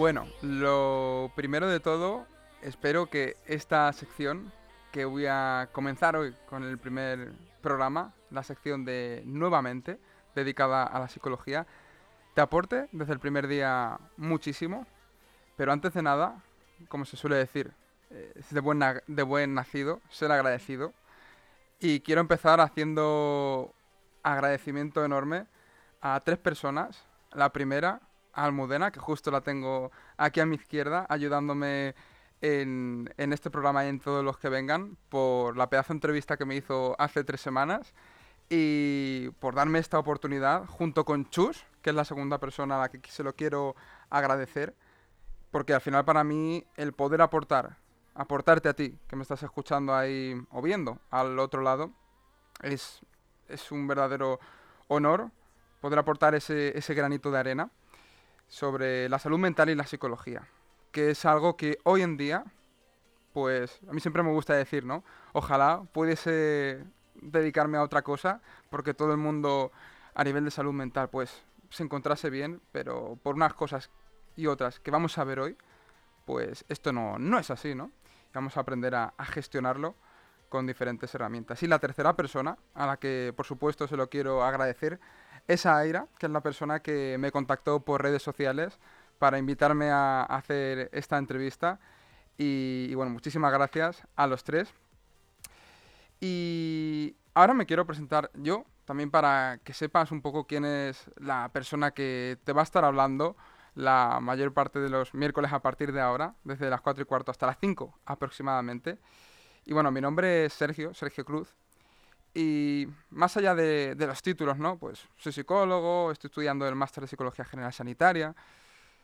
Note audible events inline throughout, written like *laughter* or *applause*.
Bueno, lo primero de todo, espero que esta sección que voy a comenzar hoy con el primer programa, la sección de Nuevamente, dedicada a la psicología, te aporte desde el primer día muchísimo. Pero antes de nada, como se suele decir, eh, de buen, de buen nacido, ser agradecido. Y quiero empezar haciendo agradecimiento enorme a tres personas. La primera, Almudena, que justo la tengo aquí a mi izquierda, ayudándome en, este programa y en todos los que vengan, por la pedazo de entrevista que me hizo hace tres semanas. Y por darme esta oportunidad, junto con Chus, que es la segunda persona a la que se lo quiero agradecer, porque al final para mí el poder aportar, aportarte a ti, que me estás escuchando ahí o viendo al otro lado, es, un verdadero honor poder aportar ese granito de arena sobre la salud mental y la psicología, que es algo que hoy en día, pues a mí siempre me gusta decir, ¿no? Ojalá pudiese dedicarme a otra cosa, porque todo el mundo a nivel de salud mental, pues se encontrase bien, pero por unas cosas y otras que vamos a ver hoy, pues esto no, no es así, ¿no? Vamos a aprender a, a gestionarlo con diferentes herramientas. Y la tercera persona, a la que por supuesto se lo quiero agradecer, es Aira, que es la persona que me contactó por redes sociales para invitarme a hacer esta entrevista. Y, y, bueno, muchísimas gracias a los tres. Y ahora me quiero presentar yo, también para que sepas un poco quién es la persona que te va a estar hablando la mayor parte de los miércoles a partir de ahora, desde las 4 y cuarto hasta las 5 aproximadamente. Y bueno, mi nombre es Sergio, Sergio Cruz. Y más allá de, de, los títulos, ¿no? Pues soy psicólogo, estoy estudiando el máster de Psicología General Sanitaria,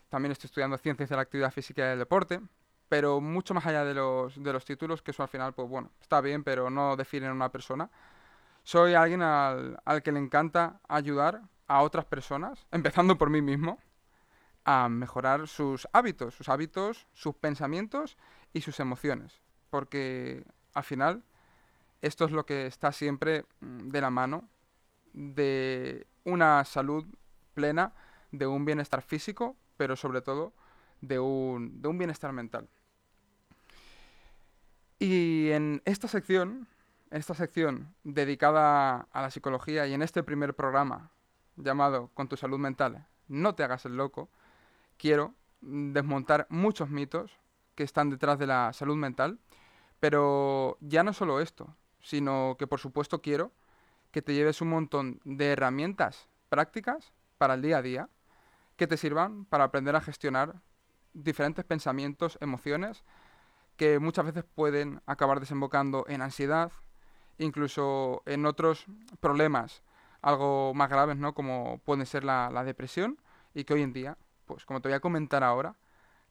también estoy estudiando Ciencias de la Actividad Física y del Deporte, pero mucho más allá de los, de los títulos, que eso al final, pues bueno, está bien, pero no definen a una persona. Soy alguien al, al que le encanta ayudar a otras personas, empezando por mí mismo, a mejorar sus hábitos, sus hábitos, sus pensamientos y sus emociones. Porque al final esto es lo que está siempre mm, de la mano de una salud plena, de un bienestar físico, pero sobre todo de un, de un bienestar mental. Y en esta sección, en esta sección dedicada a la psicología y en este primer programa llamado Con tu salud mental, no te hagas el loco, quiero desmontar muchos mitos que están detrás de la salud mental, pero ya no solo esto, sino que por supuesto quiero que te lleves un montón de herramientas prácticas para el día a día que te sirvan para aprender a gestionar diferentes pensamientos, emociones, que muchas veces pueden acabar desembocando en ansiedad, incluso en otros problemas algo más graves, ¿no? Como puede ser la, la depresión, y que hoy en día pues como te voy a comentar ahora,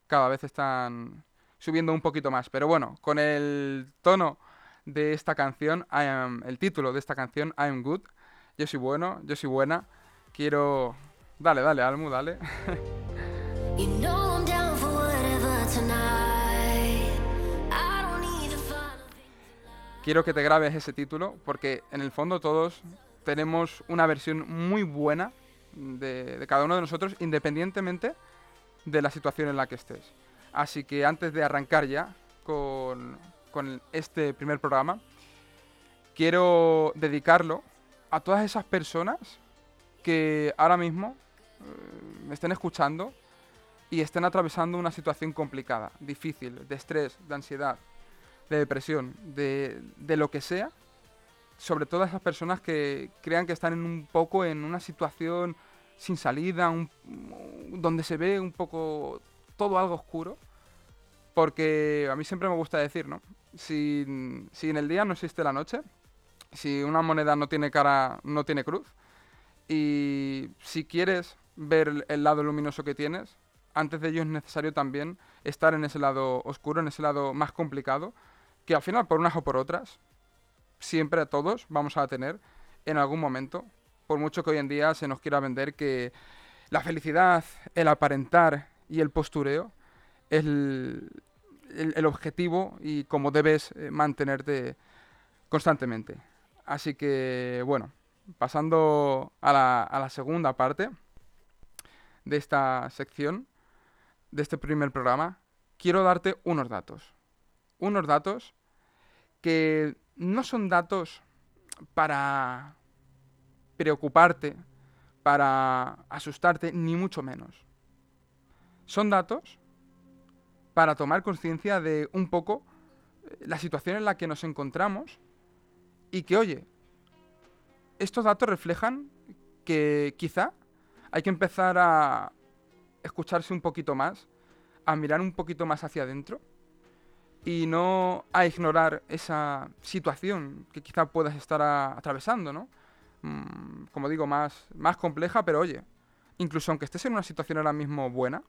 cada vez están subiendo un poquito más. Pero bueno, con el tono de esta canción, I am, el título de esta canción, I am good, yo soy bueno, yo soy buena, quiero... Dale, dale, Almu, dale. *laughs* you know quiero que te grabes ese título porque en el fondo todos tenemos una versión muy buena de, cada uno de nosotros, independientemente de la situación en la que estés. Así que antes de arrancar ya con, con este primer programa, quiero dedicarlo a todas esas personas que ahora mismo eh, me estén escuchando y estén atravesando una situación complicada, difícil, de estrés, de ansiedad, de depresión, de, de lo que sea, sobre todo a esas personas que crean que están en un poco en una situación sin salida, donde se ve un poco todo algo oscuro. Porque a mí siempre me gusta decir, ¿no? Si, si en el día no existe la noche, si una moneda no tiene cara, no tiene cruz, y si quieres ver el lado luminoso que tienes, antes de ello es necesario también estar en ese lado oscuro, en ese lado más complicado, que al final, por unas o por otras, siempre todos vamos a tener en algún momento por mucho que hoy en día se nos quiera vender que la felicidad, el aparentar y el postureo es el, el, objetivo y como debes eh, mantenerte constantemente. Así que, bueno, pasando a la segunda parte de esta sección, de este primer programa, quiero darte unos datos. Unos datos que no son datos para preocuparte, para asustarte, ni mucho menos. Son datos para tomar conciencia de un poco eh, la situación en la que nos encontramos y que, oye, estos datos reflejan que quizá hay que empezar a escucharse un poquito más, a mirar un poquito más hacia adentro y no a ignorar esa situación que quizá puedas estar atravesando, ¿no? Mm, como digo, más, más compleja, pero oye, incluso aunque estés en una situación ahora mismo buena,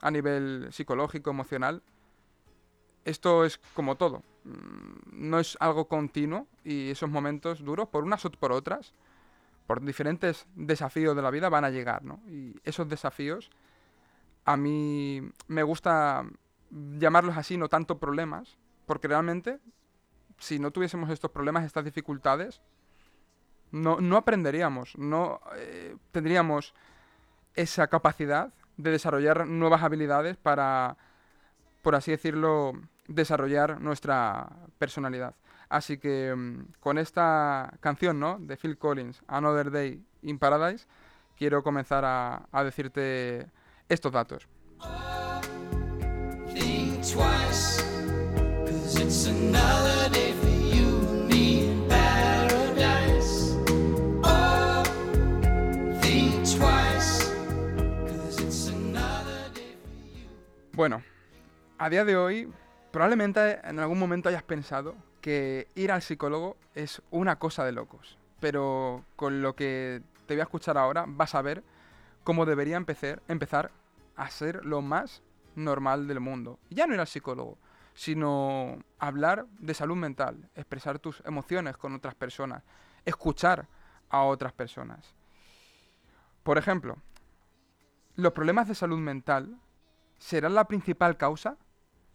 a nivel psicológico, emocional, esto es como todo. Mm, no es algo continuo y esos momentos duros, por unas o por otras, por diferentes desafíos de la vida, van a llegar, ¿no? Y esos desafíos, a mí me gusta llamarlos así, no tanto problemas, porque realmente, si no tuviésemos estos problemas, estas dificultades, no, no aprenderíamos, no eh, tendríamos esa capacidad de desarrollar nuevas habilidades para, por así decirlo, desarrollar nuestra personalidad. Así que mm, con esta canción, ¿no? De Phil Collins, Another Day in Paradise, quiero comenzar a, a decirte estos datos. Bueno, a día de hoy, probablemente en algún momento hayas pensado que ir al psicólogo es una cosa de locos. Pero con lo que te voy a escuchar ahora, vas a ver cómo debería empezar, empezar a ser lo más normal del mundo. Ya no ir al psicólogo, sino hablar de salud mental, expresar tus emociones con otras personas, escuchar a otras personas. Por ejemplo, los problemas de salud mental será la principal causa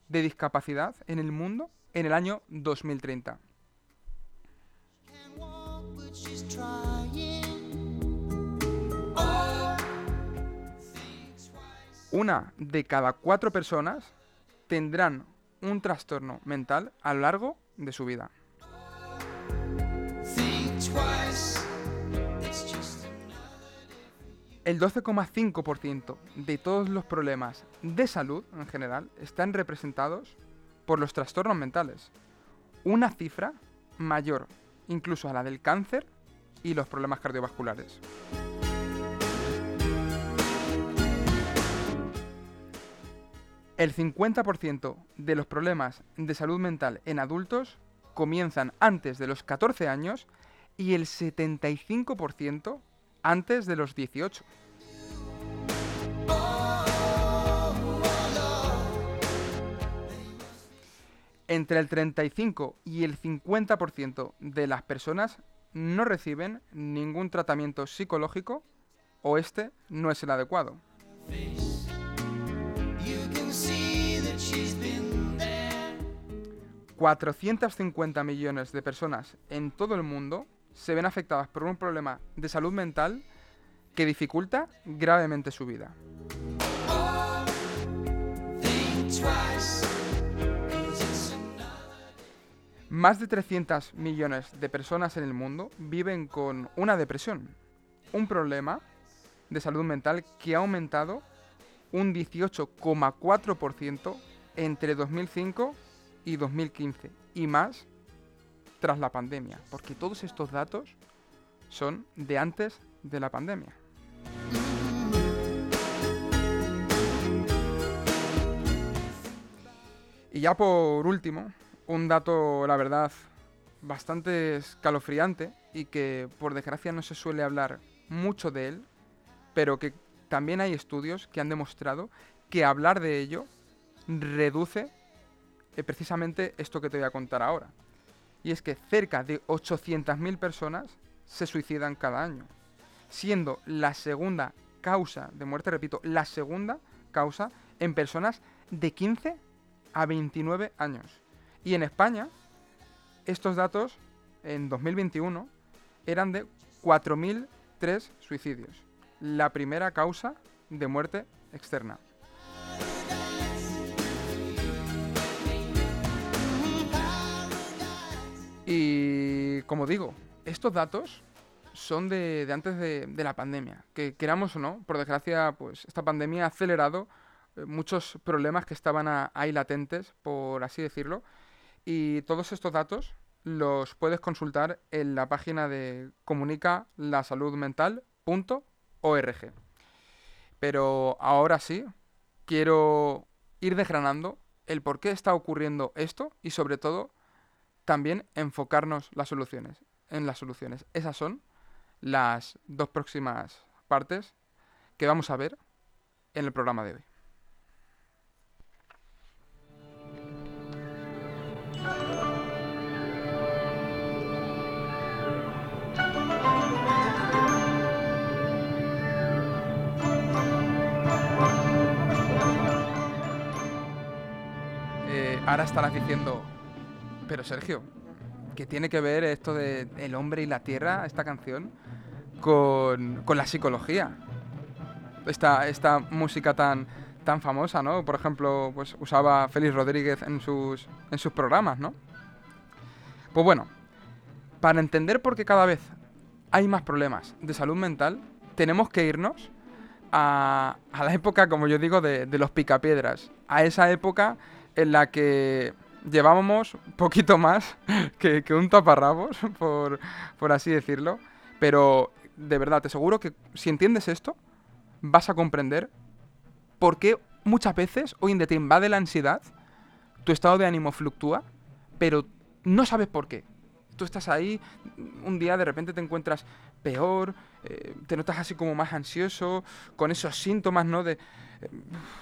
de discapacidad en el mundo en el año 2030. Una de cada cuatro personas tendrán un trastorno mental a lo largo de su vida. El 12,5% de todos los problemas de salud en general están representados por los trastornos mentales. Una cifra mayor incluso a la del cáncer y los problemas cardiovasculares. El 50% de los problemas de salud mental en adultos comienzan antes de los 14 años y el 75% antes de los 18. Entre el 35 y el 50% de las personas no reciben ningún tratamiento psicológico o este no es el adecuado. 450 millones de personas en todo el mundo se ven afectadas por un problema de salud mental que dificulta gravemente su vida. Más de 300 millones de personas en el mundo viven con una depresión, un problema de salud mental que ha aumentado un 18,4% entre 2005 y 2015 y más tras la pandemia, porque todos estos datos son de antes de la pandemia. Y ya por último, un dato, la verdad, bastante escalofriante y que por desgracia no se suele hablar mucho de él, pero que también hay estudios que han demostrado que hablar de ello reduce eh, precisamente esto que te voy a contar ahora y es que cerca de 800.000 personas se suicidan cada año, siendo la segunda causa de muerte, repito, la segunda causa en personas de 15 a 29 años. Y en España, estos datos en 2021 eran de 4.003 suicidios, la primera causa de muerte externa. Porque, como digo, estos datos son de, antes de, la pandemia. Que queramos o no, por desgracia, pues esta pandemia ha acelerado eh, muchos problemas que estaban ahí latentes, por así decirlo. Y todos estos datos los puedes consultar en la página de comunicalasaludmental.org. Pero ahora sí, quiero ir desgranando el por qué está ocurriendo esto y sobre todo también enfocarnos las soluciones, en las soluciones. Esas son las dos próximas partes que vamos a ver en el programa de hoy. Eh, ahora estarás diciendo, pero Sergio, ¿qué tiene que ver esto de El hombre y la tierra, esta canción, con, la psicología? Esta, esta música tan, tan famosa, ¿no? Por ejemplo, pues usaba Félix Rodríguez en sus, en sus programas, ¿no? Pues bueno, para entender por qué cada vez hay más problemas de salud mental, tenemos que irnos a, la época, como yo digo, de, de los picapiedras. A esa época en la que llevábamos poquito más *laughs* que, un taparrabos, *laughs* por, por así decirlo. Pero de verdad, te aseguro que si entiendes esto, vas a comprender por qué muchas veces hoy en día te invade la ansiedad, tu estado de ánimo fluctúa, pero no sabes por qué. Tú estás ahí, un día de repente te encuentras peor, eh, te notas así como más ansioso, con esos síntomas, ¿no? De eh,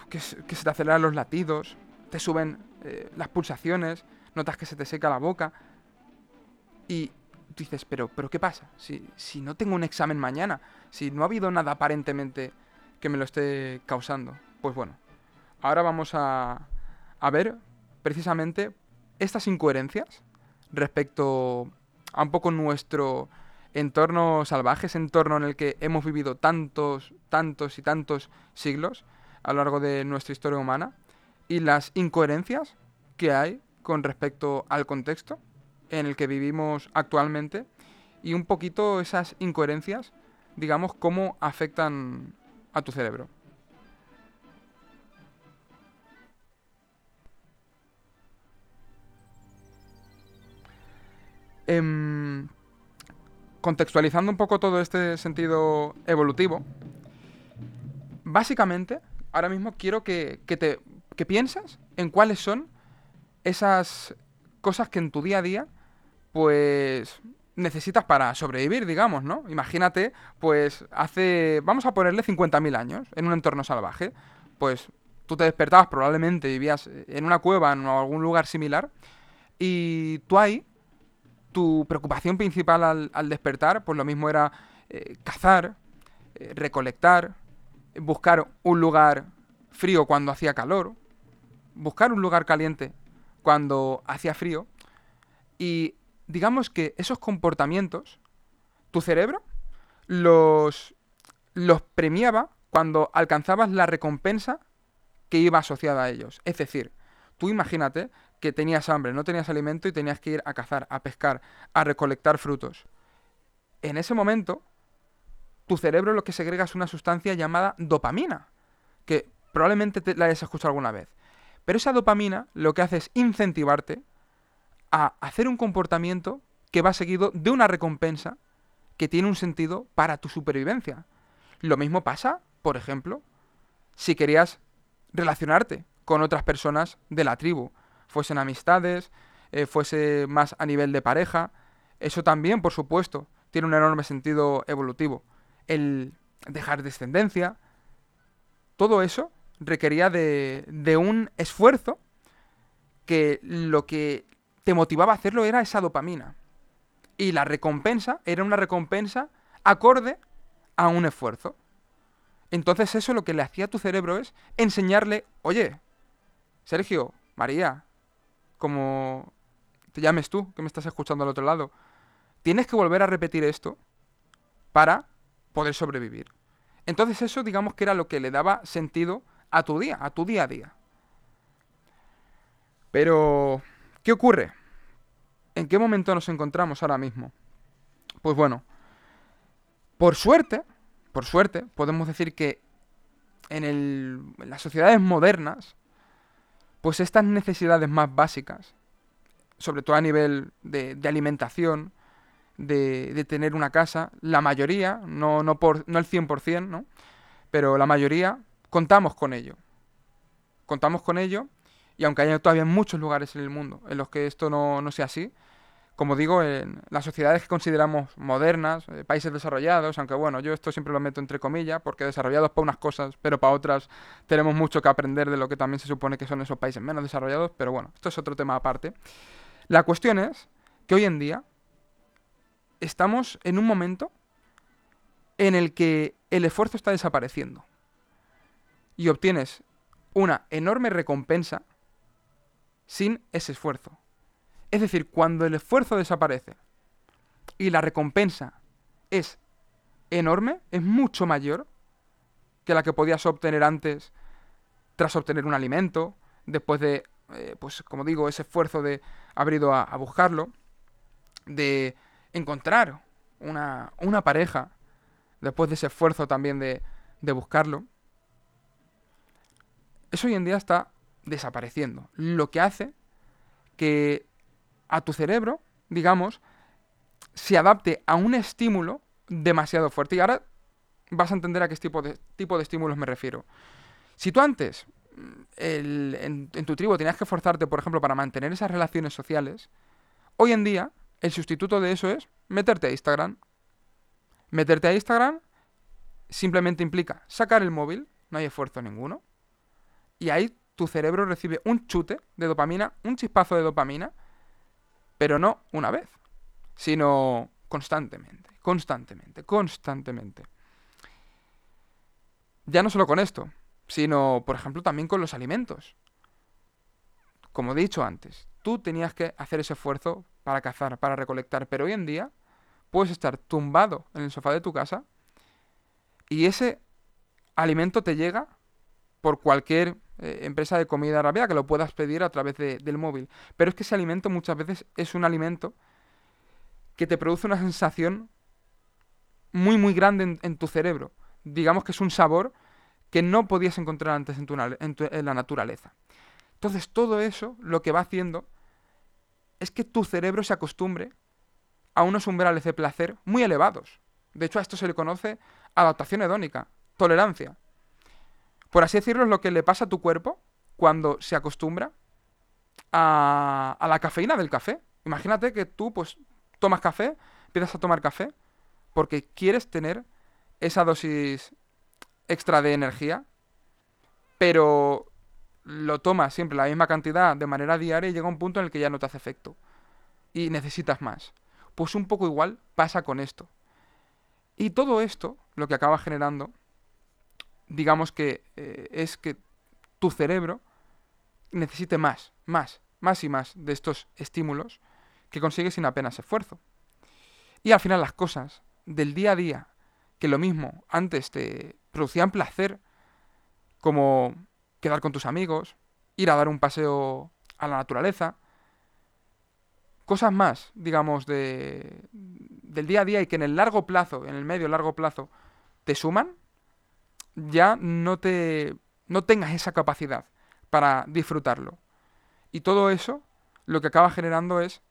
que, que se te aceleran los latidos, te suben eh, las pulsaciones, notas que se te seca la boca. Y tú dices, pero, pero ¿qué pasa? Si, si no tengo un examen mañana, si no ha habido nada aparentemente que me lo esté causando. Pues bueno, ahora vamos a, a ver precisamente estas incoherencias respecto a un poco nuestro entorno salvaje, ese entorno en el que hemos vivido tantos, tantos y tantos siglos a lo largo de nuestra historia humana y las incoherencias que hay con respecto al contexto en el que vivimos actualmente y un poquito esas incoherencias, digamos, cómo afectan a tu cerebro. Em, contextualizando un poco todo este sentido evolutivo, básicamente, ahora mismo quiero que, que te que piensas en cuáles son esas cosas que en tu día a día, pues necesitas para sobrevivir, digamos, ¿no? Imagínate, pues hace, vamos a ponerle 50.000 años, en un entorno salvaje, pues tú te despertabas, probablemente vivías en una cueva en algún lugar similar, y tú ahí, tu preocupación principal al, despertar, pues lo mismo era eh, cazar, eh, recolectar, buscar un lugar frío cuando hacía calor, buscar un lugar caliente cuando hacía frío y digamos que esos comportamientos, tu cerebro los, los premiaba cuando alcanzabas la recompensa que iba asociada a ellos. Es decir, tú imagínate que tenías hambre, no tenías alimento y tenías que ir a cazar, a pescar, a recolectar frutos. En ese momento, tu cerebro lo que segrega es una sustancia llamada dopamina, que probablemente te la hayas escuchado alguna vez. Pero esa dopamina lo que hace es incentivarte a hacer un comportamiento que va seguido de una recompensa que tiene un sentido para tu supervivencia. Lo mismo pasa, por ejemplo, si querías relacionarte con otras personas de la tribu, fuesen amistades, eh, fuese más a nivel de pareja. Eso también, por supuesto, tiene un enorme sentido evolutivo. El dejar descendencia. Todo eso requería de, de un esfuerzo que lo que te motivaba a hacerlo era esa dopamina. Y la recompensa era una recompensa acorde a un esfuerzo. Entonces eso lo que le hacía a tu cerebro es enseñarle, oye, Sergio, María, como te llames tú, que me estás escuchando al otro lado, tienes que volver a repetir esto para poder sobrevivir. Entonces eso digamos que era lo que le daba sentido a tu día, a tu día a día. Pero, ¿qué ocurre? ¿En qué momento nos encontramos ahora mismo? Pues bueno, por suerte, por suerte, podemos decir que en, el, en las sociedades modernas, pues estas necesidades más básicas, sobre todo a nivel de, alimentación, de, de, tener una casa, la mayoría, no, no, por, no el 100%, ¿no? pero la mayoría contamos con ello. Contamos con ello y aunque haya todavía muchos lugares en el mundo en los que esto no, no sea así, como digo, en las sociedades que consideramos modernas, eh, países desarrollados, aunque bueno, yo esto siempre lo meto entre comillas, porque desarrollados para unas cosas, pero para otras tenemos mucho que aprender de lo que también se supone que son esos países menos desarrollados, pero bueno, esto es otro tema aparte. La cuestión es que hoy en día estamos en un momento en el que el esfuerzo está desapareciendo y obtienes una enorme recompensa sin ese esfuerzo. Es decir, cuando el esfuerzo desaparece y la recompensa es enorme, es mucho mayor que la que podías obtener antes tras obtener un alimento, después de, eh, pues como digo, ese esfuerzo de haber ido a, a buscarlo, de encontrar una, una, pareja, después de ese esfuerzo también de, de buscarlo, eso hoy en día está desapareciendo. Lo que hace que a tu cerebro, digamos, se adapte a un estímulo demasiado fuerte. Y ahora vas a entender a qué tipo de, tipo de estímulos me refiero. Si tú antes en, en, tu tribu tenías que forzarte, por ejemplo, para mantener esas relaciones sociales, hoy en día el sustituto de eso es meterte a Instagram. Meterte a Instagram simplemente implica sacar el móvil, no hay esfuerzo ninguno, y ahí tu cerebro recibe un chute de dopamina, un chispazo de dopamina, pero no una vez, sino constantemente, constantemente, constantemente. Ya no solo con esto, sino, por ejemplo, también con los alimentos. Como he dicho antes, tú tenías que hacer ese esfuerzo para cazar, para recolectar, pero hoy en día puedes estar tumbado en el sofá de tu casa y ese alimento te llega por cualquier eh, empresa de comida rápida que lo puedas pedir a través de, del móvil. Pero es que ese alimento muchas veces es un alimento que te produce una sensación muy, muy grande en, tu cerebro. Digamos que es un sabor que no podías encontrar antes en, tu, en, tu, en la naturaleza. Entonces todo eso lo que va haciendo es que tu cerebro se acostumbre a unos umbrales de placer muy elevados. De hecho, a esto se le conoce adaptación hedónica, tolerancia. Por así decirlo, es lo que le pasa a tu cuerpo cuando se acostumbra a, a, la cafeína del café. Imagínate que tú, pues, tomas café, empiezas a tomar café, porque quieres tener esa dosis extra de energía, pero lo tomas siempre la misma cantidad de manera diaria y llega un punto en el que ya no te hace efecto. Y necesitas más. Pues un poco igual pasa con esto. Y todo esto lo que acaba generando digamos que eh, es que tu cerebro necesite más, más, más y más de estos estímulos que consigues sin apenas esfuerzo. Y al final las cosas del día a día, que lo mismo antes te producían placer, como quedar con tus amigos, ir a dar un paseo a la naturaleza, cosas más, digamos, de, del día a día y que en el largo plazo, en el medio largo plazo, te suman, ya no te no tengas esa capacidad para disfrutarlo. Y todo eso lo que acaba generando es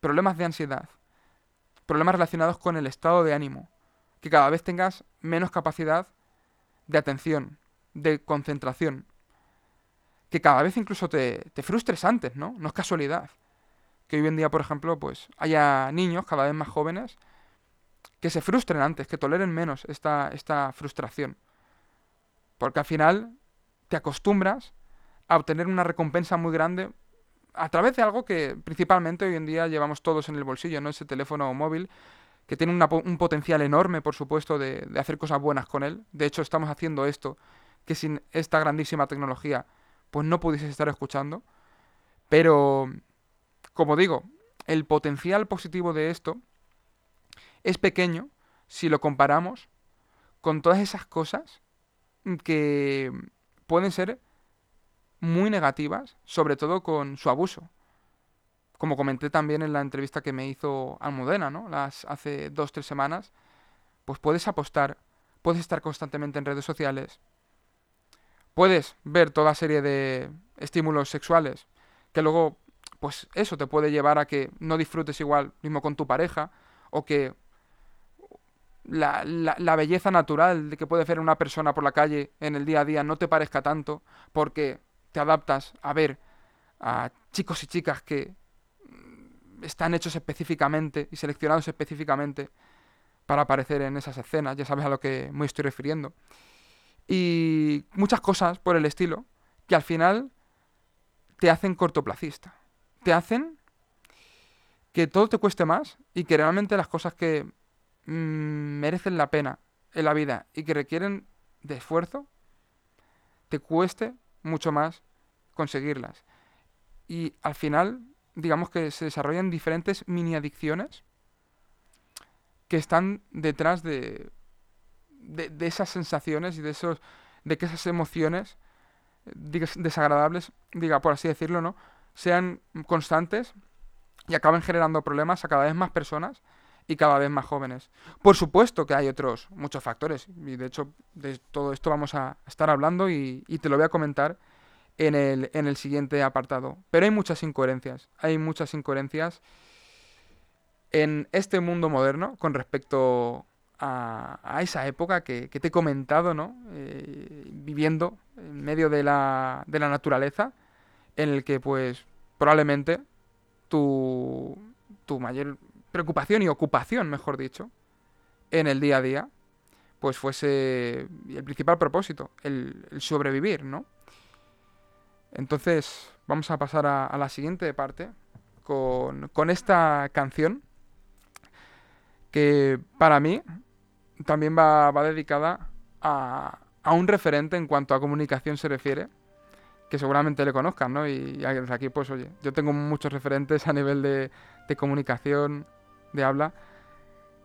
problemas de ansiedad, problemas relacionados con el estado de ánimo, que cada vez tengas menos capacidad de atención, de concentración, que cada vez incluso te, te frustres antes, ¿no? No es casualidad. Que hoy en día, por ejemplo, pues haya niños cada vez más jóvenes que se frustren antes, que toleren menos esta, esta frustración. Porque al final te acostumbras a obtener una recompensa muy grande a través de algo que principalmente hoy en día llevamos todos en el bolsillo, ¿no? Ese teléfono móvil que tiene un potencial enorme, por supuesto, de, de, hacer cosas buenas con él. De hecho, estamos haciendo esto que sin esta grandísima tecnología, pues no pudieses estar escuchando. Pero, como digo, el potencial positivo de esto es pequeño si lo comparamos con todas esas cosas que pueden ser muy negativas, sobre todo con su abuso. como comenté también en la entrevista que me hizo Almudena, ¿no? Las, hace dos, tres semanas, pues puedes apostar, puedes estar constantemente en redes sociales, puedes ver toda serie de estímulos sexuales que luego, pues eso te puede llevar a que no disfrutes igual mismo con tu pareja o que la, la, belleza natural de que puede ver una persona por la calle en el día a día no te parezca tanto porque te adaptas a ver a chicos y chicas que están hechos específicamente y seleccionados específicamente para aparecer en esas escenas, ya sabes a lo que me estoy refiriendo. Y muchas cosas por el estilo que al final te hacen cortoplacista. Te hacen que todo te cueste más y que realmente las cosas que mm, merecen la pena en la vida y que requieren de esfuerzo, te cueste mucho más conseguirlas. Y al final digamos que se desarrollan diferentes mini adicciones que están detrás de, de, esas sensaciones y de esos de que esas emociones desagradables, diga por así decirlo, ¿no? sean constantes y acaben generando problemas a cada vez más personas y cada vez más jóvenes. Por supuesto que hay otros muchos factores y de hecho de todo esto vamos a estar hablando y, te lo voy a comentar en el, en el siguiente apartado. Pero hay muchas incoherencias, hay muchas incoherencias en este mundo moderno con respecto a, esa época que, que, te he comentado, ¿no? Eh, viviendo en medio de la, de la naturaleza, en el que pues probablemente tu, tu mayor preocupación y ocupación, mejor dicho, en el día a día, pues fuese el principal propósito, el, sobrevivir, ¿no? Entonces, vamos a pasar a, la siguiente parte con, con, esta canción que para mí también va, va dedicada a, a, un referente en cuanto a comunicación se refiere, que seguramente le conozcan, ¿no? Y, desde aquí, pues oye, yo tengo muchos referentes a nivel de, de comunicación, de habla,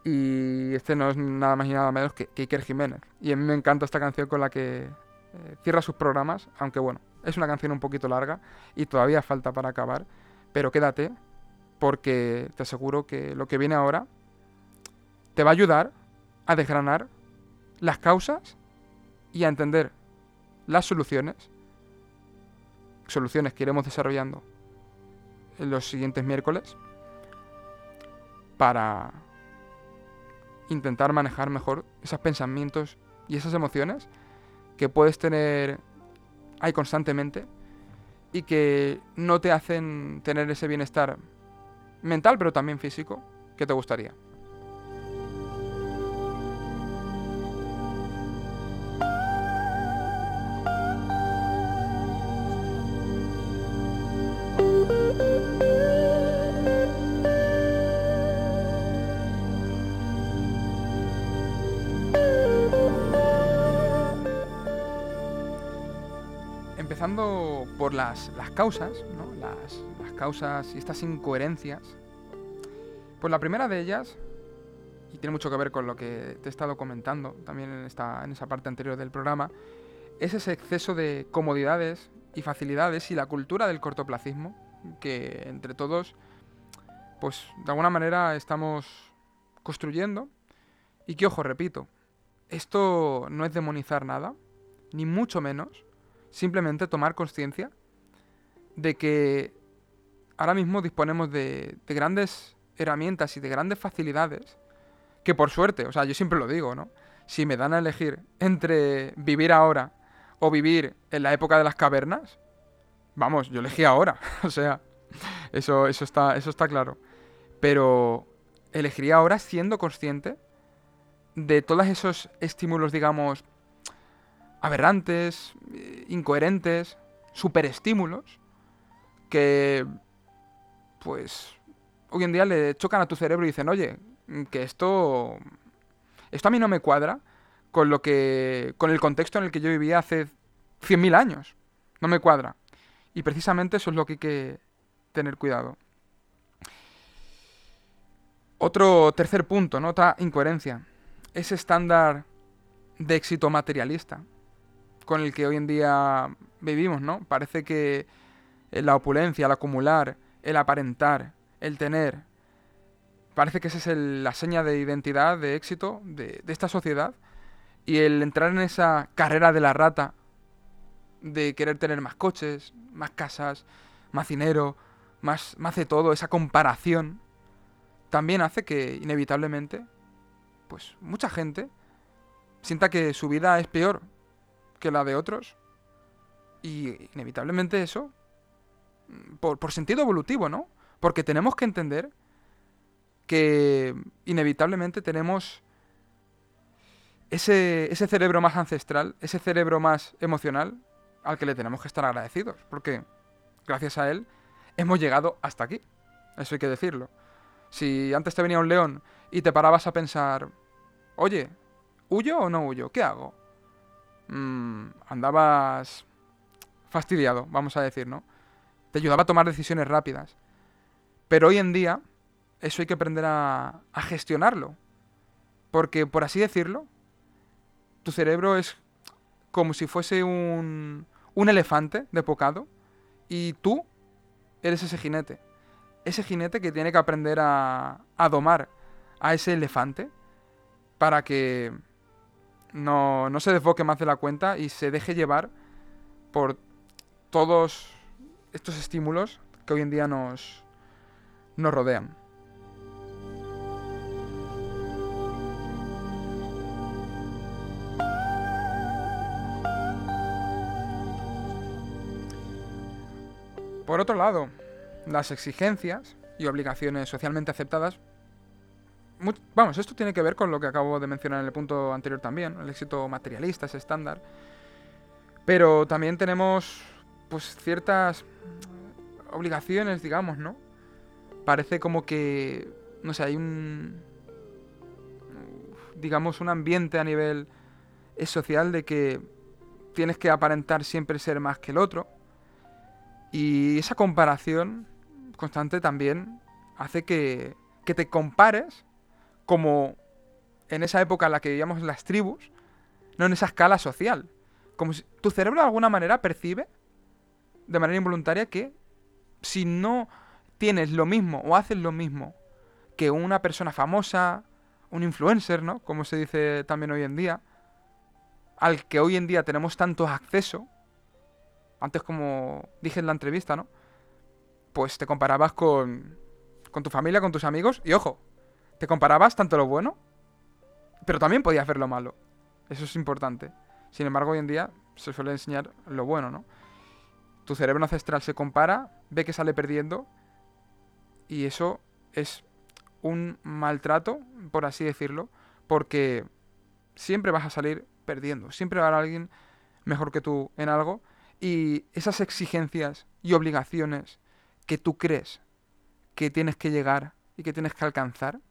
y este no es nada más y nada menos que, Iker Jiménez. Y a mí me encanta esta canción con la que eh, cierra sus programas, aunque bueno, es una canción un poquito larga y todavía falta para acabar, pero quédate porque te aseguro que lo que viene ahora te va a ayudar a desgranar las causas y a entender las soluciones, soluciones que iremos desarrollando en los siguientes miércoles para intentar manejar mejor esos pensamientos y esas emociones que puedes tener hay constantemente y que no te hacen tener ese bienestar mental, pero también físico, que te gustaría. Las, causas, las, causas y estas incoherencias. Pues la primera de ellas, y tiene mucho que ver con lo que te he estado comentando también en, esta, en esa parte anterior del programa, es ese exceso de comodidades y facilidades y la cultura del cortoplacismo que entre todos, pues de alguna manera estamos construyendo y que, ojo, repito, esto no es demonizar nada, ni mucho menos, simplemente tomar conciencia de que ahora mismo disponemos de, grandes herramientas y de grandes facilidades que por suerte, o sea, yo siempre lo digo, ¿no? Si me dan a elegir entre vivir ahora o vivir en la época de las cavernas, vamos, yo elegí ahora, *laughs* o sea, eso, eso, está, eso está claro. Pero elegiría ahora siendo consciente de todos esos estímulos, digamos, aberrantes, incoherentes, superestímulos, que pues hoy en día le chocan a tu cerebro y dicen, oye, que esto, esto a mí no me cuadra con lo que, con el contexto en el que yo vivía hace 100.000 años. No me cuadra. Y precisamente eso es lo que hay que tener cuidado. Otro tercer punto, ¿no? otra incoherencia. Ese estándar de éxito materialista con el que hoy en día vivimos, ¿no? Parece que la opulencia, el acumular, el aparentar, el tener. Parece que esa es la seña de identidad, de éxito de, de esta sociedad. Y el entrar en esa carrera de la rata, de querer tener más coches, más casas, más dinero, más, más de todo, esa comparación, también hace que inevitablemente, pues mucha gente sienta que su vida es peor que la de otros. Y inevitablemente eso, por, sentido evolutivo, ¿no? Porque tenemos que entender que inevitablemente tenemos ese, ese cerebro más ancestral, ese cerebro más emocional, al que le tenemos que estar agradecidos. Porque gracias a él hemos llegado hasta aquí. Eso hay que decirlo. Si antes te venía un león y te parabas a pensar, oye, ¿huyo o no huyo? ¿Qué hago? Mm, andabas fastidiado, vamos a decir, ¿no? Te ayudaba a tomar decisiones rápidas. Pero hoy en día, eso hay que aprender a, gestionarlo. Porque, por así decirlo, tu cerebro es como si fuese un, un elefante de pocado y tú eres ese jinete. Ese jinete que tiene que aprender a, a domar a ese elefante para que no, no se desboque más de la cuenta y se deje llevar por todos estos estímulos que hoy en día nos, nos rodean. Por otro lado, las exigencias y obligaciones socialmente aceptadas. vamos, esto tiene que ver con lo que acabo de mencionar en el punto anterior también, el éxito materialista, es estándar. Pero también tenemos, pues, ciertas obligaciones, digamos, ¿no? Parece como que, no sé, hay un, digamos, un ambiente a nivel social de que tienes que aparentar siempre ser más que el otro y esa comparación constante también hace que, que te compares como en esa época en la que vivíamos las tribus, no en esa escala social. Como si tu cerebro de alguna manera percibe, de manera involuntaria, que si no tienes lo mismo o haces lo mismo que una persona famosa, un influencer, ¿no? Como se dice también hoy en día, al que hoy en día tenemos tanto acceso, antes como dije en la entrevista, ¿no? Pues te comparabas con, con tu familia, con tus amigos, y ojo, te comparabas tanto lo bueno, pero también podías ver lo malo. Eso es importante. Sin embargo, hoy en día se suele enseñar lo bueno, ¿no? Tu cerebro ancestral se compara, ve que sale perdiendo, y eso es un maltrato, por así decirlo, porque siempre vas a salir perdiendo. Siempre va a haber alguien mejor que tú en algo y esas exigencias y obligaciones que tú crees que tienes que llegar y que tienes que alcanzar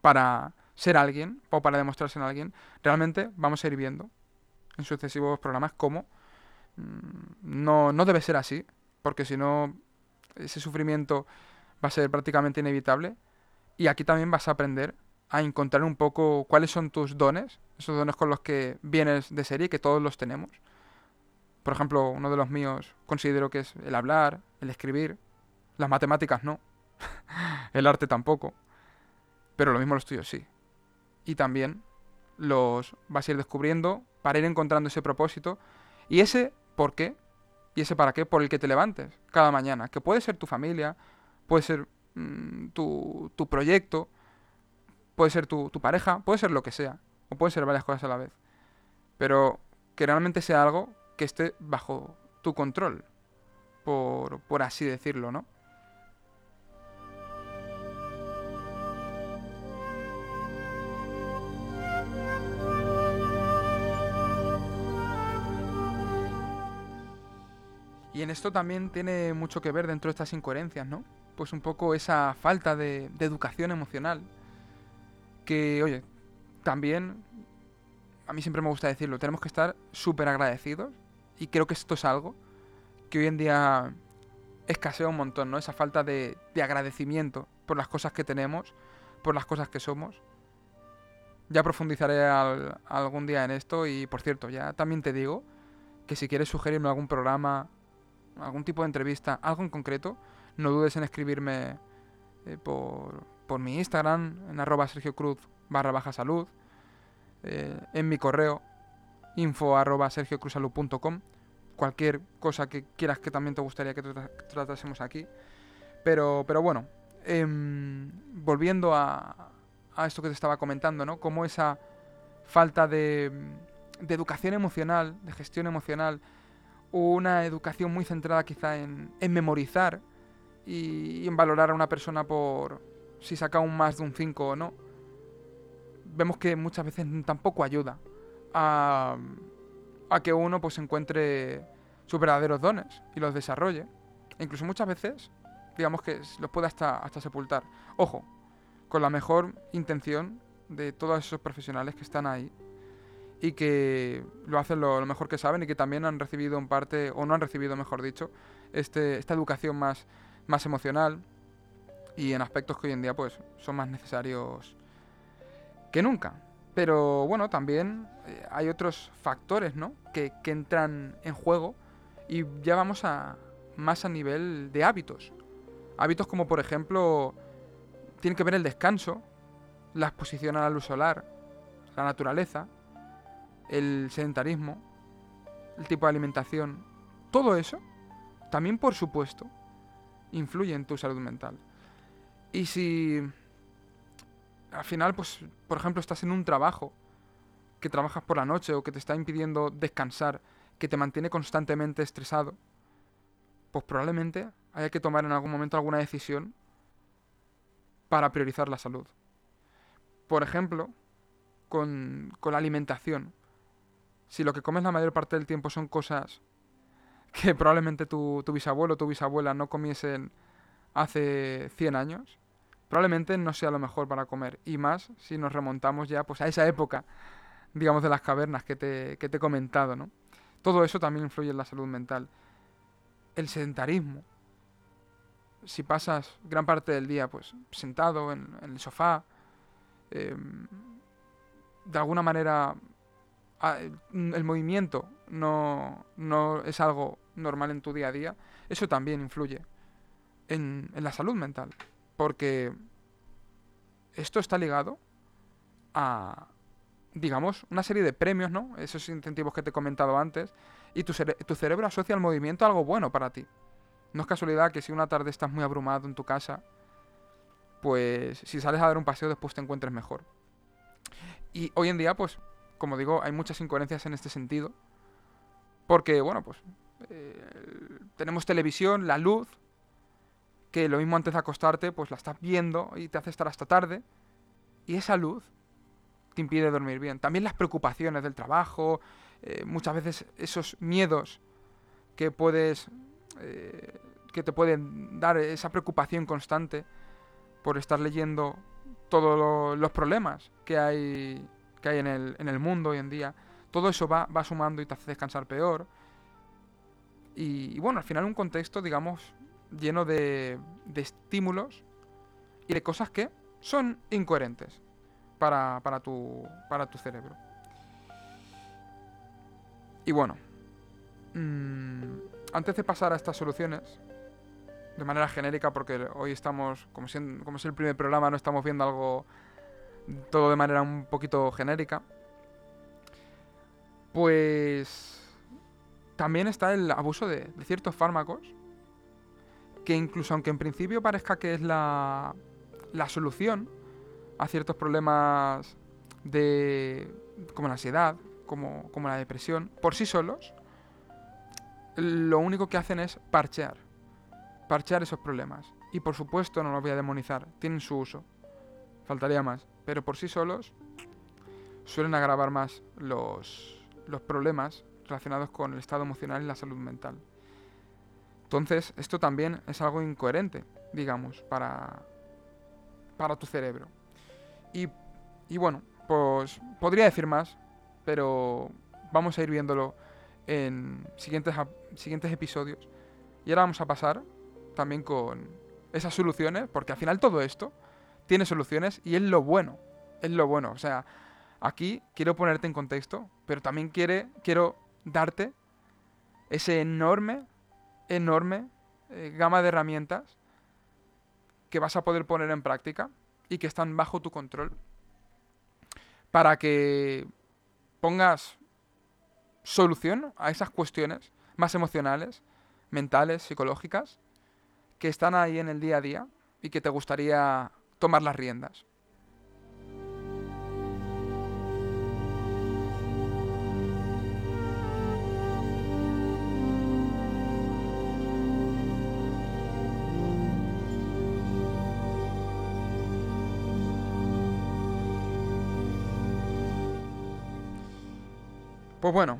para ser alguien o para demostrarse en alguien, realmente vamos a ir viendo en sucesivos programas cómo no, no debe ser así, porque si no ese sufrimiento va a ser prácticamente inevitable. Y aquí también vas a aprender a encontrar un poco cuáles son tus dones, esos dones con los que vienes de serie, que todos los tenemos por ejemplo, uno de los míos considero que es el hablar, el escribir. Las matemáticas no. *laughs* el arte tampoco. Pero lo mismo los tuyos sí. Y también los vas a ir descubriendo para ir encontrando ese propósito y ese por qué y ese para qué por el que te levantes cada mañana. Que puede ser tu familia, puede ser mm, tu, tu, proyecto, puede ser tu, tu pareja, puede ser lo que sea. O puede ser varias cosas a la vez. Pero que realmente sea algo que esté bajo tu control, por, por así decirlo, ¿no? Y en esto también tiene mucho que ver dentro de estas incoherencias, ¿no? Pues un poco esa falta de, educación emocional. Que, oye, también, a mí siempre me gusta decirlo, tenemos que estar súper agradecidos y creo que esto es algo que hoy en día escasea un montón, ¿no? Esa falta de, agradecimiento por las cosas que tenemos, por las cosas que somos. Ya profundizaré algún día en esto y, por cierto, ya también te digo que si quieres sugerirme algún programa, algún tipo de entrevista, algo en concreto, no dudes en escribirme eh, por, por, mi Instagram, en arroba Sergio Cruz barra baja salud, eh, en mi correo info arroba sergiocruzsalud.com, cualquier cosa que quieras que también te gustaría que tratásemos aquí. Pero, pero bueno, em, volviendo a, a esto que te estaba comentando, ¿no? Como esa falta de, de educación emocional, de gestión emocional, una educación muy centrada quizá en, memorizar y, en valorar a una persona por si saca un más de un 5 o no, vemos que muchas veces tampoco ayuda a, a que uno pues encuentre sus verdaderos dones y los desarrolle. E incluso muchas veces, digamos que los puede hasta, hasta sepultar. Ojo, con la mejor intención de todos esos profesionales que están ahí y que lo hacen lo, mejor que saben y que también han recibido en parte, o no han recibido, mejor dicho, este, esta educación más, más emocional y en aspectos que hoy en día pues son más necesarios que nunca. Pero bueno, también eh, hay otros factores, ¿no? Que, que entran en juego y ya vamos a más a nivel de hábitos. Hábitos como por ejemplo tiene que ver el descanso, la exposición a la luz solar, la naturaleza, el sedentarismo, el tipo de alimentación, todo eso, también por supuesto, influye en tu salud mental. Y si al final, pues, por ejemplo, estás en un trabajo que trabajas por la noche o que te está impidiendo descansar, que te mantiene constantemente estresado, pues probablemente haya que tomar en algún momento alguna decisión para priorizar la salud. Por ejemplo, con, con la alimentación si lo que comes la mayor parte del tiempo son cosas que probablemente tu, tu bisabuelo o tu bisabuela no comiesen hace 100 años, probablemente no sea lo mejor para comer. Y más si nos remontamos ya pues, a esa época, digamos, de las cavernas que te, que te he comentado, ¿no? Todo eso también influye en la salud mental. El sedentarismo. Si pasas gran parte del día pues sentado en, el sofá, em, de alguna manera el movimiento no, no, es algo normal en tu día a día, eso también influye en, en la salud mental. Porque esto está ligado a, digamos, una serie de premios, ¿no? Esos incentivos que te he comentado antes. Y tu, tu cerebro asocia el movimiento a algo bueno para ti. No es casualidad que si una tarde estás muy abrumado en tu casa, pues si sales a dar un paseo después te encuentres mejor. Y hoy en día, pues como digo, hay muchas incoherencias en este sentido. Porque, bueno, pues eh, tenemos televisión, la luz, que lo mismo antes de acostarte, pues la estás viendo y te hace estar hasta tarde. Y esa luz te impide dormir bien. También las preocupaciones del trabajo, eh, muchas veces esos miedos que puedes, eh, que te pueden dar esa preocupación constante por estar leyendo todos los problemas que hay que hay en el, en el mundo hoy en día, todo eso va, va sumando y te hace descansar peor. Y, bueno, al final un contexto, digamos, lleno de, de estímulos y de cosas que son incoherentes para, para, tu, para tu cerebro. Y bueno, mmm, antes de pasar a estas soluciones, de manera genérica, porque hoy estamos, como, como es el primer programa, no estamos viendo algo todo de manera un poquito genérica, pues también está el abuso de, ciertos fármacos, que incluso aunque en principio parezca que es la, la solución a ciertos problemas de como la ansiedad, como, como la depresión, por sí solos, lo único que hacen es parchear, parchear esos problemas. Y por supuesto no los voy a demonizar, tienen su uso, faltaría más pero por sí solos suelen agravar más los, los problemas relacionados con el estado emocional y la salud mental. Entonces, esto también es algo incoherente, digamos, para, para tu cerebro. Y, y bueno, pues podría decir más, pero vamos a ir viéndolo en siguientes, siguientes episodios. Y ahora vamos a pasar también con esas soluciones, porque al final todo esto tiene soluciones y es lo bueno. Es lo bueno. O sea, aquí quiero ponerte en contexto, pero también quiere, quiero darte ese enorme, enorme eh, gama de herramientas que vas a poder poner en práctica y que están bajo tu control para que pongas solución a esas cuestiones más emocionales, mentales, psicológicas, que están ahí en el día a día y que te gustaría tomar las riendas. Pues bueno,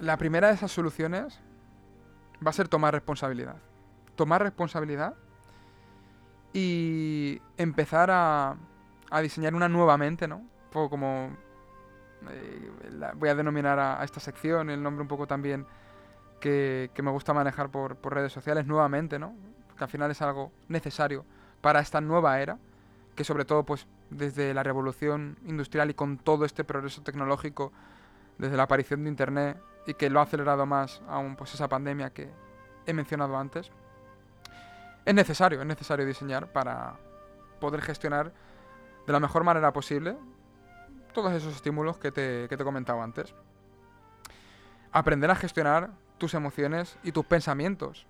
la primera de esas soluciones va a ser tomar responsabilidad. Tomar responsabilidad y empezar a, diseñar una nueva mente, ¿no? Un poco como eh, voy a denominar a, esta sección, el nombre un poco también que, me gusta manejar por, por, redes sociales, nuevamente, ¿no? Que al final es algo necesario para esta nueva era, que sobre todo pues desde la revolución industrial y con todo este progreso tecnológico desde la aparición de Internet y que lo ha acelerado más aún pues esa pandemia que he mencionado antes, es necesario, es necesario diseñar para poder gestionar de la mejor manera posible todos esos estímulos que te, que te he comentado antes. Aprender a gestionar tus emociones y tus pensamientos.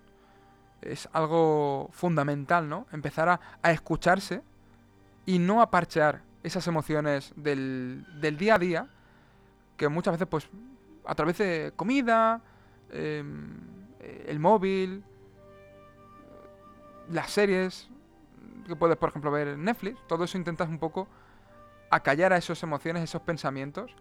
Es algo fundamental, ¿no? Empezar a, a escucharse y no a parchear esas emociones del, del día a día que muchas veces, pues, a través de comida, em, el móvil, las series que puedes, por ejemplo, ver en Netflix, todo eso intentas un poco acallar a esas emociones, esos pensamientos,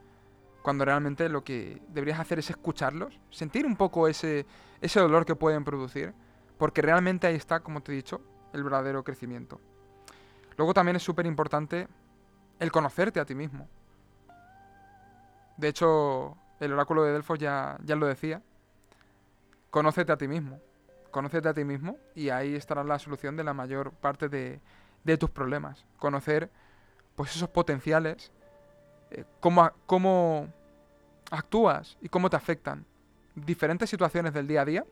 cuando realmente lo que deberías hacer es escucharlos, sentir un poco ese, ese dolor que pueden producir, porque realmente ahí está, como te he dicho, el verdadero crecimiento. Luego también es súper importante el conocerte a ti mismo. De hecho, el oráculo de Delfos ya, ya lo decía. Conócete a ti mismo. Conócete a ti mismo y ahí estará la solución de la mayor parte de, tus problemas. Conocer pues esos potenciales, eh, cómo, cómo actúas y cómo te afectan diferentes situaciones del día a día.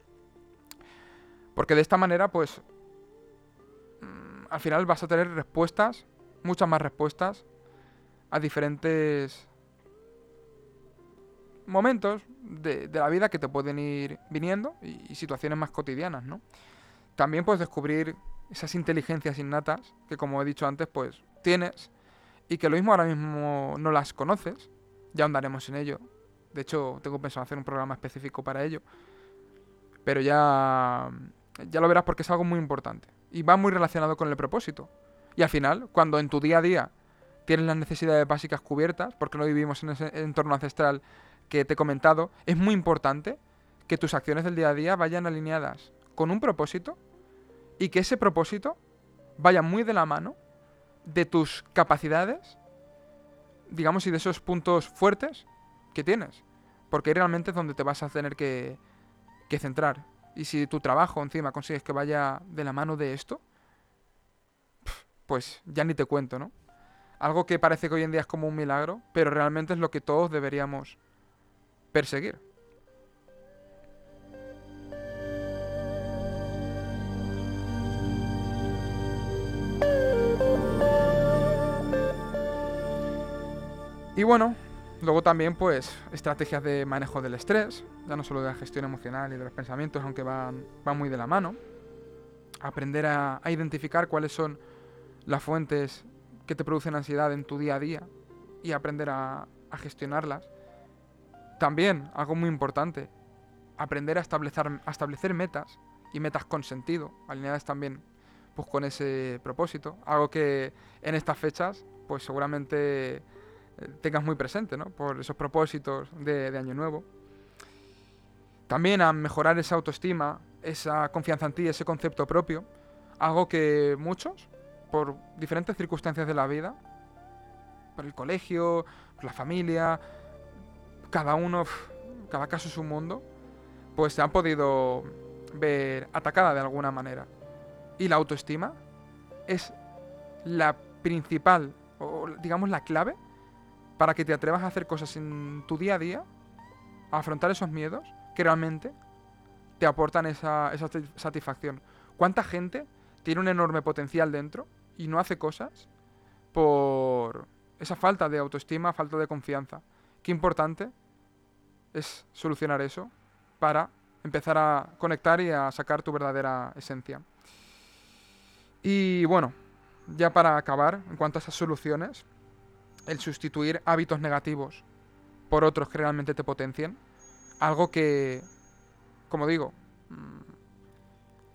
Porque de esta manera, pues, mm, al final vas a tener respuestas, muchas más respuestas, a diferentes momentos de, la vida que te pueden ir viniendo y, situaciones más cotidianas, ¿no? También puedes descubrir esas inteligencias innatas que, como he dicho antes, pues tienes y que lo mismo ahora mismo no las conoces. Ya andaremos en ello. De hecho, tengo pensado hacer un programa específico para ello. Pero ya, ya lo verás porque es algo muy importante. Y va muy relacionado con el propósito. Y al final, cuando en tu día a día tienes las necesidades básicas cubiertas, porque no vivimos en ese entorno ancestral que te he comentado, es muy importante que tus acciones del día a día vayan alineadas con un propósito y que ese propósito vaya muy de la mano de tus capacidades, digamos, y de esos puntos fuertes que tienes. Porque realmente es donde te vas a tener que, que centrar. Y si tu trabajo encima consigues que vaya de la mano de esto, pues ya ni te cuento, ¿no? Algo que parece que hoy en día es como un milagro, pero realmente es lo que todos deberíamos perseguir. Y bueno, luego también pues estrategias de manejo del estrés, ya no solo de la gestión emocional y de los pensamientos, aunque van, van muy de la mano. Aprender a, identificar cuáles son las fuentes que te producen ansiedad en tu día a día y aprender a gestionarlas. También, algo muy importante, aprender a establecer, a establecer metas y metas con sentido, alineadas también pues con ese propósito, algo que en estas fechas pues seguramente eh, tengas muy presente, ¿no? Por esos propósitos de, de año nuevo. También a mejorar esa autoestima, esa confianza en ti, ese concepto propio, algo que muchos, por diferentes circunstancias de la vida, por el colegio, por la familia, cada uno, cada caso es un mundo, pues se han podido ver atacada de alguna manera. Y la autoestima es la principal, o digamos la clave, para que te atrevas a hacer cosas en tu día a día, a afrontar esos miedos que realmente te aportan esa, esa satisfacción. ¿Cuánta gente tiene un enorme potencial dentro y no hace cosas por esa falta de autoestima, falta de confianza. Qué importante es solucionar eso para empezar a conectar y a sacar tu verdadera esencia. Y bueno, ya para acabar, en cuanto a esas soluciones, el sustituir hábitos negativos por otros que realmente te potencien, algo que, como digo, mm,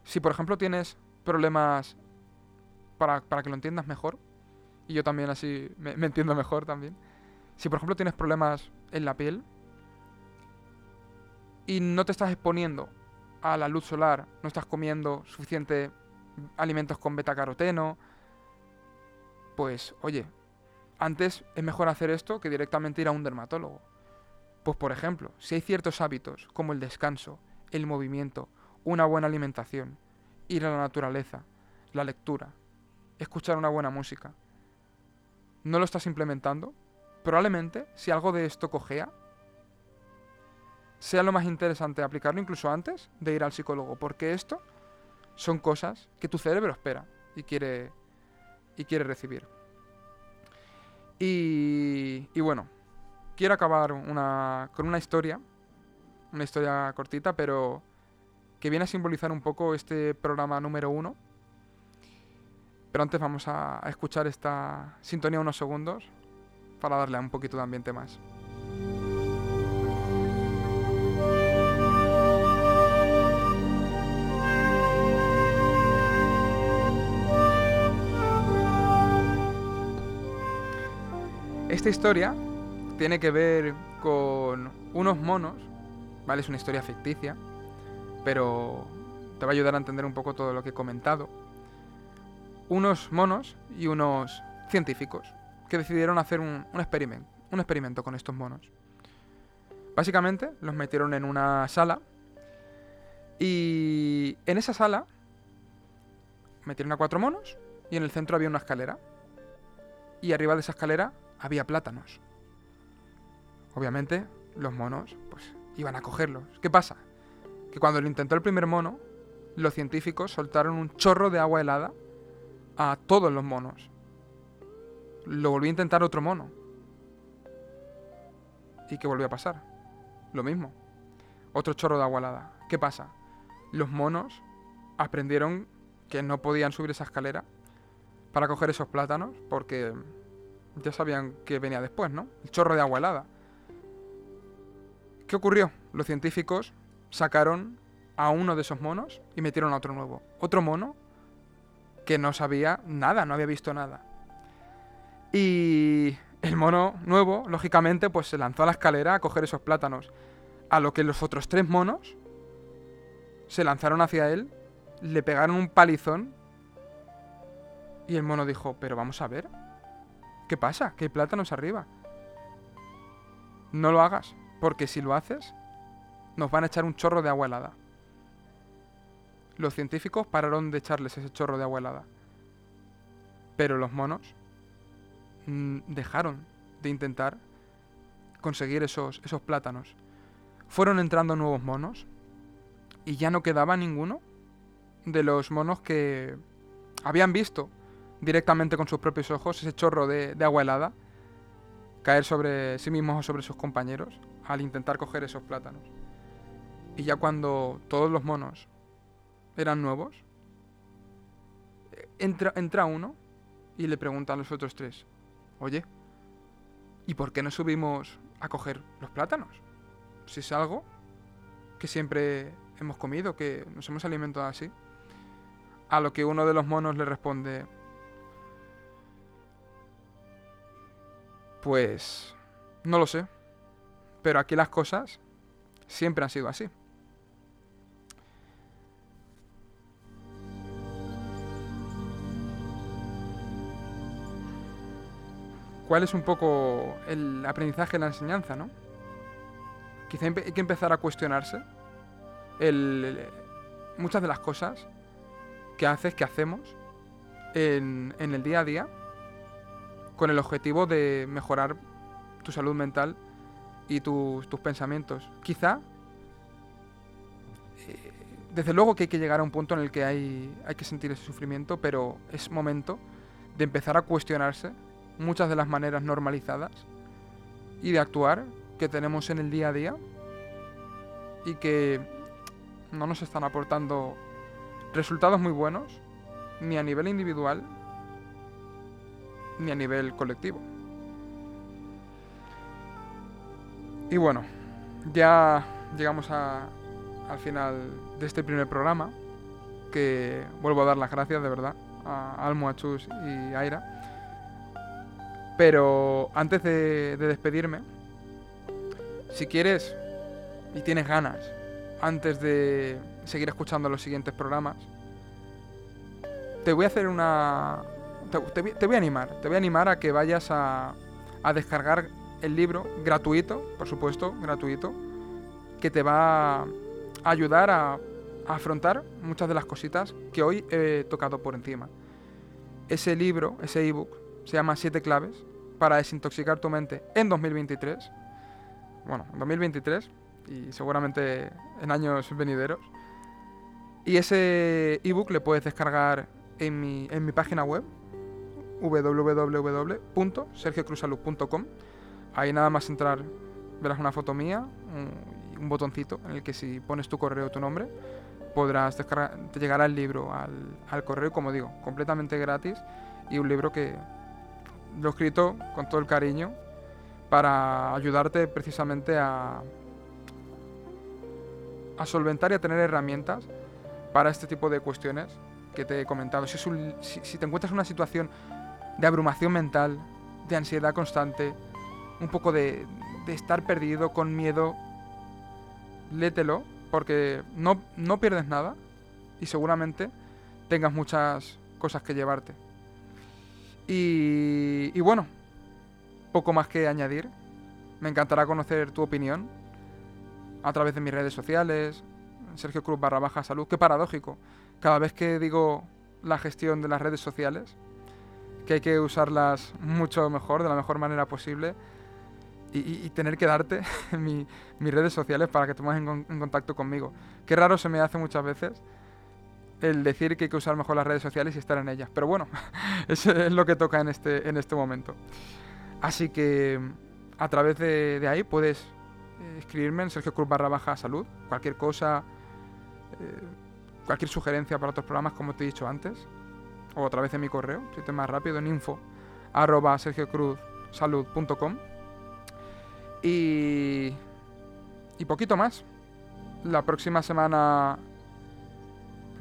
si por ejemplo tienes problemas, para, que lo entiendas mejor, y yo también así me, me entiendo mejor también, si por ejemplo tienes problemas en la piel y no te estás exponiendo a la luz solar, no estás comiendo suficiente alimentos con betacaroteno, pues oye, antes es mejor hacer esto que directamente ir a un dermatólogo. Pues por ejemplo, si hay ciertos hábitos como el descanso, el movimiento, una buena alimentación, ir a la naturaleza, la lectura, escuchar una buena música, no lo estás implementando, probablemente si algo de esto cojea, sea lo más interesante aplicarlo incluso antes de ir al psicólogo, porque esto son cosas que tu cerebro espera y quiere, y quiere recibir. Y, bueno, quiero acabar con una historia, una historia cortita, pero que viene a simbolizar un poco este programa número uno. Pero antes vamos a escuchar esta sintonía unos segundos para darle un poquito de ambiente más. Esta historia tiene que ver con unos monos, ¿vale? Es una historia ficticia, pero te va a ayudar a entender un poco todo lo que he comentado. Unos monos y unos científicos que decidieron hacer un, experimento, un experimento con estos monos. Básicamente los metieron en una sala y en esa sala metieron a cuatro monos y en el centro había una escalera. Y arriba de esa escalera había plátanos. Obviamente, los monos, pues, iban a cogerlos. ¿Qué pasa? Que cuando lo intentó el primer mono, los científicos soltaron un chorro de agua helada a todos los monos. Lo volvió a intentar otro mono. ¿Y qué volvió a pasar? Lo mismo. Otro chorro de agua helada. ¿Qué pasa? Los monos aprendieron que no podían subir esa escalera para coger esos plátanos porque ya sabían que venía después, ¿no? El chorro de agua helada. ¿Qué ocurrió? Los científicos sacaron a uno de esos monos y metieron a otro nuevo. Otro mono que no sabía nada, no había visto nada. Y el mono nuevo, lógicamente, pues se lanzó a la escalera a coger esos plátanos. A lo que los otros tres monos se lanzaron hacia él, le pegaron un palizón y el mono dijo, pero vamos a ver, ¿Qué pasa? Que hay plátanos arriba. No lo hagas, porque si lo haces, nos van a echar un chorro de agua helada. Los científicos pararon de echarles ese chorro de agua helada. Pero los monos dejaron de intentar conseguir esos, esos plátanos. Fueron entrando nuevos monos y ya no quedaba ninguno de los monos que habían visto directamente con sus propios ojos ese chorro de, agua helada caer sobre sí mismos o sobre sus compañeros al intentar coger esos plátanos. Y ya cuando todos los monos eran nuevos, entra, entra uno y le pregunta a los otros tres, oye, ¿y por qué no subimos a coger los plátanos? Si es algo que siempre hemos comido, que nos hemos alimentado así. A lo que uno de los monos le responde, Pues no lo sé. Pero aquí las cosas siempre han sido así. ¿Cuál es un poco el aprendizaje la enseñanza, no? Quizá hay que empezar a cuestionarse muchas de las cosas que haces, que hacemos en, el día a día con el objetivo de mejorar tu salud mental y tus pensamientos. Quizá eh, desde luego que hay que llegar a un punto en el que hay que sentir ese sufrimiento, pero es momento de empezar a cuestionarse muchas de las maneras normalizadas y de actuar que tenemos en el día a día y que no nos están aportando resultados muy buenos ni a nivel individual ni a nivel colectivo. Y bueno, ya llegamos a, al final de este primer programa, que vuelvo a dar las gracias de verdad a Almo, a Chus y Aira. Pero antes de, de despedirme, si quieres y tienes ganas, antes de seguir escuchando los siguientes programas, te voy a hacer una... Te, voy a animar, te voy a animar a que vayas a, descargar el libro gratuito, por supuesto, gratuito, que te va a ayudar a afrontar muchas de las cositas que hoy he tocado por encima. Ese libro, ese ebook, se llama Siete claves para desintoxicar tu mente en 2023. Bueno, en 2023 y seguramente en años venideros. Y ese ebook le puedes descargar en mi, en mi página web www.sergiocruzaluz.com. Ahí nada más entrar verás una foto mía, un, un botoncito en el que si pones tu correo tu nombre, podrás descargar, te llegará el libro al, al correo, como digo, completamente gratis y un libro que lo he escrito con todo el cariño para ayudarte precisamente a, solventar y a tener herramientas para este tipo de cuestiones que te he comentado. Si te encuentras en una situación de abrumación mental, de ansiedad constante, un poco de, de estar perdido, con miedo, léetelo, porque no, no pierdes nada y seguramente tengas muchas cosas que llevarte. Y, bueno, poco más que añadir. Me encantará conocer tu opinión a través de mis redes sociales, Sergio Cruz barra baja salud. Qué paradójico. Cada vez que digo la gestión de las redes sociales, que hay que usarlas mucho mejor, de la mejor manera posible, y, tener que darte *laughs* mi- mis redes sociales para que pongas en, en contacto conmigo. Qué raro se me hace muchas veces el decir que hay que usar mejor las redes sociales y estar en ellas. Pero bueno, *laughs* es lo que toca en este, en este momento. Así que a través de, ahí puedes eh, escribirme en Sergio Cruz barra baja salud, cualquier cosa, eh, cualquier sugerencia para otros programas como te he dicho antes, o a través de mi correo, si te más rápido, en info arroba sergiocruzsalud.com y, y poquito más. La próxima semana,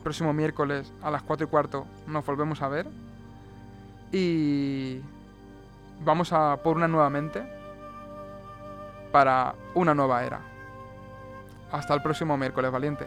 próximo miércoles a las 4 y cuarto, nos volvemos a ver. Y vamos a por una nuevamente para una nueva era. Hasta el próximo miércoles, valiente.